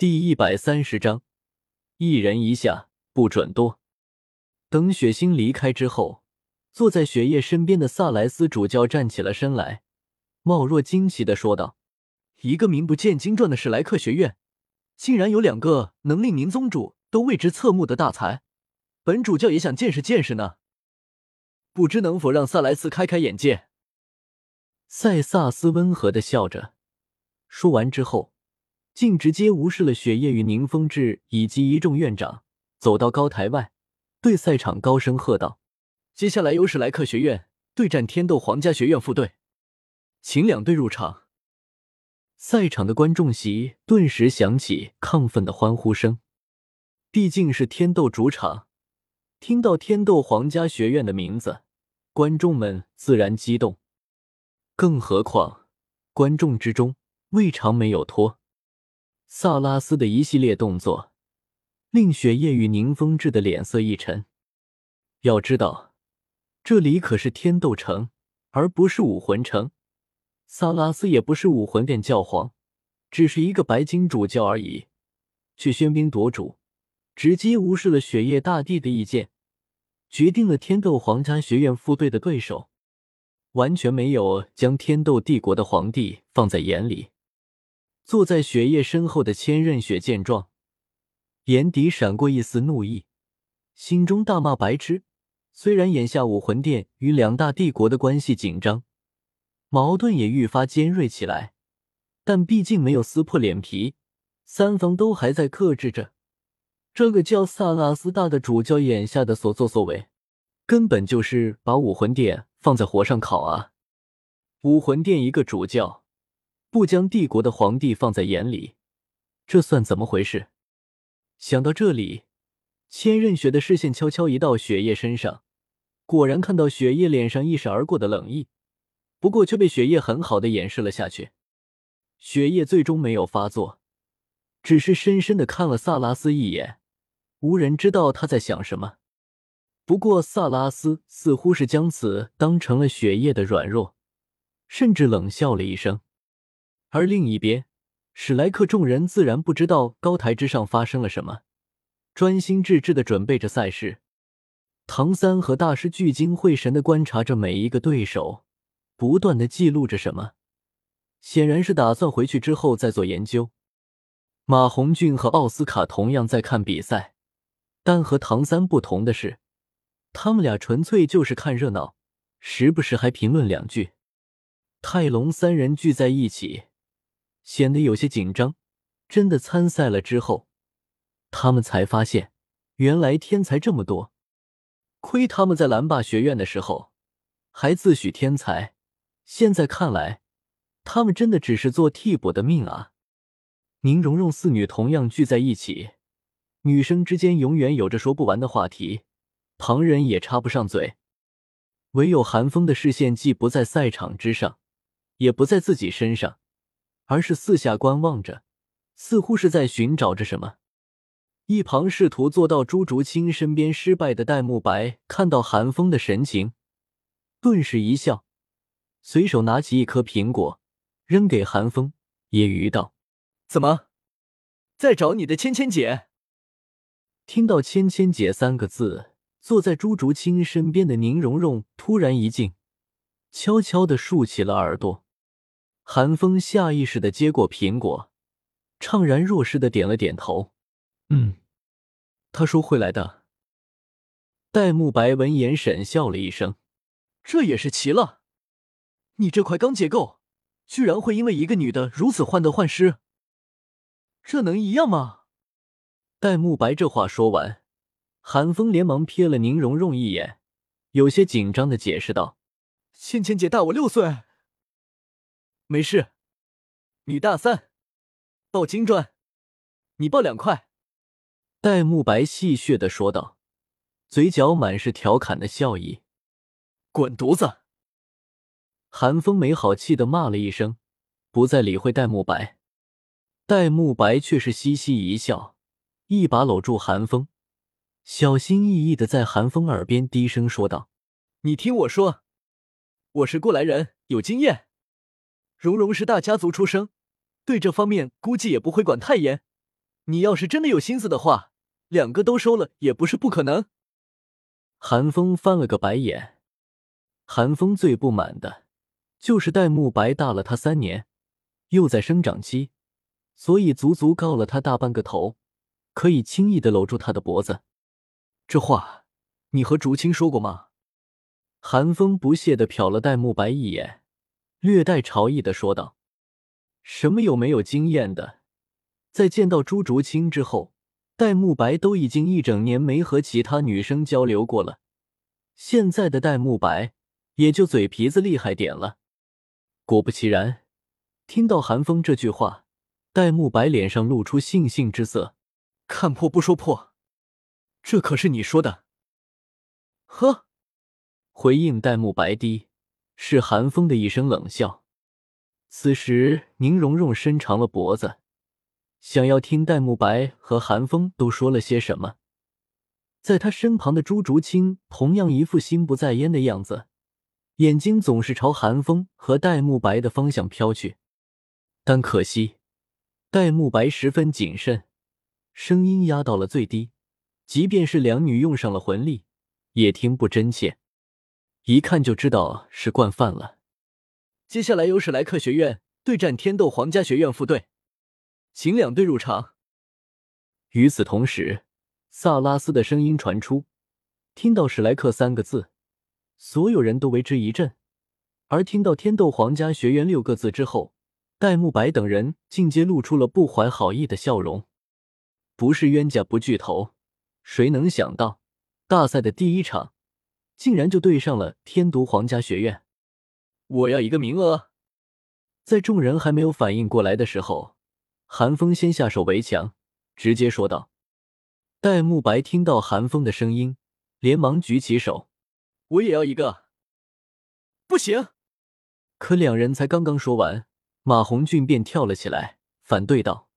第一百三十章，一人一下不准多。等雪星离开之后，坐在雪夜身边的萨莱斯主教站起了身来，貌若惊奇的说道：“一个名不见经传的史莱克学院，竟然有两个能令您宗主都为之侧目的大才，本主教也想见识见识呢。不知能否让萨莱斯开开眼界？”塞萨斯温和的笑着，说完之后，竟直接无视了雪夜与宁风致以及一众院长，走到高台外，对赛场高声喝道：“接下来由史莱克学院对战天斗皇家学院副队，请两队入场。”赛场的观众席顿时响起亢奋的欢呼声，毕竟是天斗主场，听到天斗皇家学院的名字，观众们自然激动。更何况，观众之中未尝没有托萨拉斯的一系列动作，令雪夜与宁风致的脸色一沉。要知道，这里可是天斗城，而不是武魂城。萨拉斯也不是武魂殿教皇，只是一个白金主教而已，却喧宾夺主，直接无视了雪夜大帝的意见，决定了天斗皇家学院副队的对手。完全没有将天斗帝国的皇帝放在眼里。坐在雪夜身后的千仞雪见状，眼底闪过一丝怒意，心中大骂白痴。虽然眼下武魂殿与两大帝国的关系紧张，矛盾也愈发尖锐起来，但毕竟没有撕破脸皮，三方都还在克制着。这个叫萨拉斯大的主教眼下的所作所为，根本就是把武魂殿。放在火上烤啊！武魂殿一个主教不将帝国的皇帝放在眼里，这算怎么回事？想到这里，千仞雪的视线悄悄移到雪夜身上，果然看到雪夜脸上一闪而过的冷意，不过却被雪夜很好的掩饰了下去。雪夜最终没有发作，只是深深的看了萨拉斯一眼，无人知道他在想什么。不过，萨拉斯似乎是将此当成了血液的软弱，甚至冷笑了一声。而另一边，史莱克众人自然不知道高台之上发生了什么，专心致志的准备着赛事。唐三和大师聚精会神的观察着每一个对手，不断的记录着什么，显然是打算回去之后再做研究。马红俊和奥斯卡同样在看比赛，但和唐三不同的是。他们俩纯粹就是看热闹，时不时还评论两句。泰隆三人聚在一起，显得有些紧张。真的参赛了之后，他们才发现，原来天才这么多。亏他们在蓝霸学院的时候还自诩天才，现在看来，他们真的只是做替补的命啊！宁荣荣四女同样聚在一起，女生之间永远有着说不完的话题。旁人也插不上嘴，唯有韩风的视线既不在赛场之上，也不在自己身上，而是四下观望着，似乎是在寻找着什么。一旁试图坐到朱竹清身边失败的戴沐白看到韩风的神情，顿时一笑，随手拿起一颗苹果扔给韩风，揶揄道：“怎么，在找你的芊芊姐？”听到“芊芊姐”三个字。坐在朱竹清身边的宁荣荣突然一静，悄悄的竖起了耳朵。韩风下意识的接过苹果，怅然若失的点了点头：“嗯，他说会来的。”戴沐白闻言沈笑了一声：“这也是奇了，你这块钢结构，居然会因为一个女的如此患得患失？这能一样吗？”戴沐白这话说完。韩风连忙瞥了宁荣荣一眼，有些紧张的解释道：“芊芊姐大我六岁，没事。你大三，报金砖，你报两块。”戴沐白戏谑的说道，嘴角满是调侃的笑意。“滚犊子！”韩风没好气的骂了一声，不再理会戴沐白。戴沐白却是嘻嘻一笑，一把搂住韩风。小心翼翼的在韩风耳边低声说道：“你听我说，我是过来人，有经验。蓉蓉是大家族出生，对这方面估计也不会管太严。你要是真的有心思的话，两个都收了也不是不可能。韩风翻了个白眼。韩风最不满的，就是戴沐白大了他三年，又在生长期，所以足足高了他大半个头，可以轻易的搂住他的脖子。这话你和竹青说过吗？韩风不屑的瞟了戴沐白一眼，略带嘲意的说道：“什么有没有经验的？在见到朱竹清之后，戴沐白都已经一整年没和其他女生交流过了，现在的戴沐白。”也就嘴皮子厉害点了。果不其然，听到韩风这句话，戴沐白脸上露出悻悻之色。看破不说破，这可是你说的。呵，回应戴沐白的是韩风的一声冷笑。此时，宁荣荣伸长了脖子，想要听戴沐白和韩风都说了些什么。在他身旁的朱竹清同样一副心不在焉的样子。眼睛总是朝韩风和戴沐白的方向飘去，但可惜，戴沐白十分谨慎，声音压到了最低，即便是两女用上了魂力，也听不真切，一看就知道是惯犯了。接下来由史莱克学院对战天斗皇家学院副队，请两队入场。与此同时，萨拉斯的声音传出，听到史莱克三个字。所有人都为之一振，而听到“天斗皇家学院”六个字之后，戴沐白等人竟皆露出了不怀好意的笑容。不是冤家不聚头，谁能想到大赛的第一场竟然就对上了天毒皇家学院？我要一个名额！在众人还没有反应过来的时候，韩风先下手为强，直接说道。戴沐白听到韩风的声音，连忙举起手。我也要一个，不行！可两人才刚刚说完，马红俊便跳了起来，反对道：“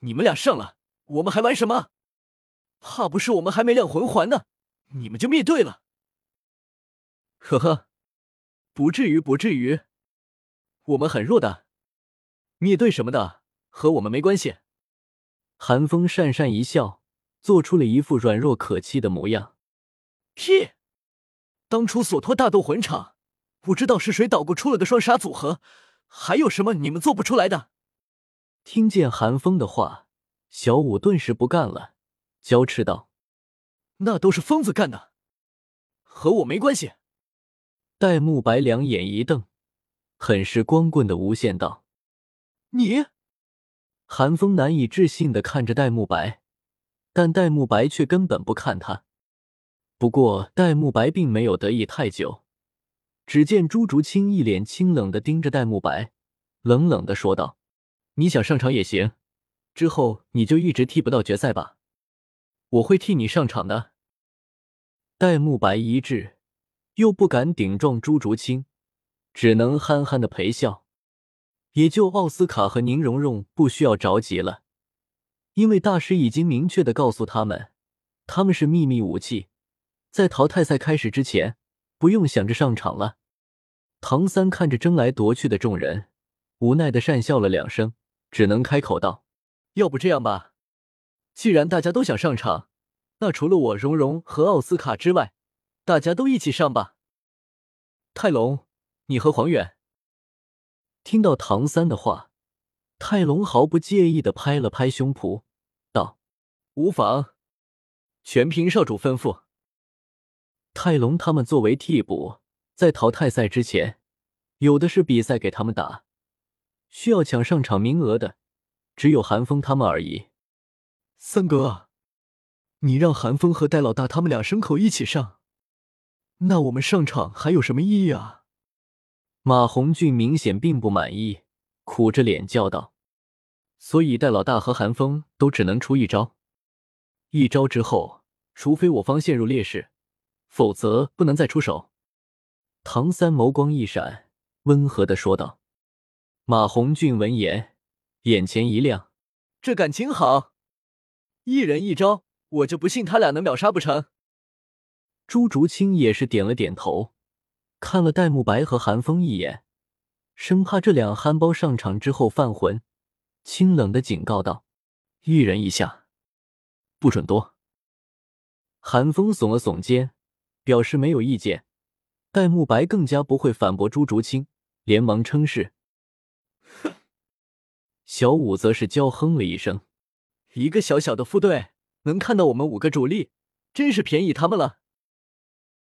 你们俩上了，我们还玩什么？怕不是我们还没亮魂环呢，你们就灭队了？”呵呵，不至于，不至于，我们很弱的，灭队什么的和我们没关系。韩风讪讪一笑，做出了一副软弱可欺的模样。屁！当初索托大斗魂场，不知道是谁捣鼓出了个双杀组合，还有什么你们做不出来的？听见韩风的话，小五顿时不干了，娇斥道：“那都是疯子干的，和我没关系。”戴沐白两眼一瞪，很是光棍的无限道：“你！”韩风难以置信的看着戴沐白，但戴沐白却根本不看他。不过，戴沐白并没有得意太久。只见朱竹清一脸清冷的盯着戴沐白，冷冷的说道：“你想上场也行，之后你就一直踢不到决赛吧，我会替你上场的。”戴沐白一滞，又不敢顶撞朱竹清，只能憨憨的陪笑。也就奥斯卡和宁荣荣不需要着急了，因为大师已经明确的告诉他们，他们是秘密武器。在淘汰赛开始之前，不用想着上场了。唐三看着争来夺去的众人，无奈的讪笑了两声，只能开口道：“要不这样吧，既然大家都想上场，那除了我、荣荣和奥斯卡之外，大家都一起上吧。”泰隆，你和黄远。听到唐三的话，泰隆毫不介意的拍了拍胸脯，道：“无妨，全凭少主吩咐。”泰隆他们作为替补，在淘汰赛之前，有的是比赛给他们打，需要抢上场名额的，只有韩风他们而已。三哥，你让韩风和戴老大他们俩牲口一起上，那我们上场还有什么意义啊？马红俊明显并不满意，苦着脸叫道：“所以戴老大和韩风都只能出一招，一招之后，除非我方陷入劣势。”否则不能再出手。唐三眸光一闪，温和的说道。马红俊闻言，眼前一亮，这感情好，一人一招，我就不信他俩能秒杀不成。朱竹清也是点了点头，看了戴沐白和韩风一眼，生怕这两憨包上场之后犯浑，清冷的警告道：“一人一下，不准多。韩风耸了耸肩，表示没有意见。戴沐白更加不会反驳朱竹清，连忙称是。哼！小五则是娇哼了一声：“一个小小的副队能看到我们五个主力，真是便宜他们了。”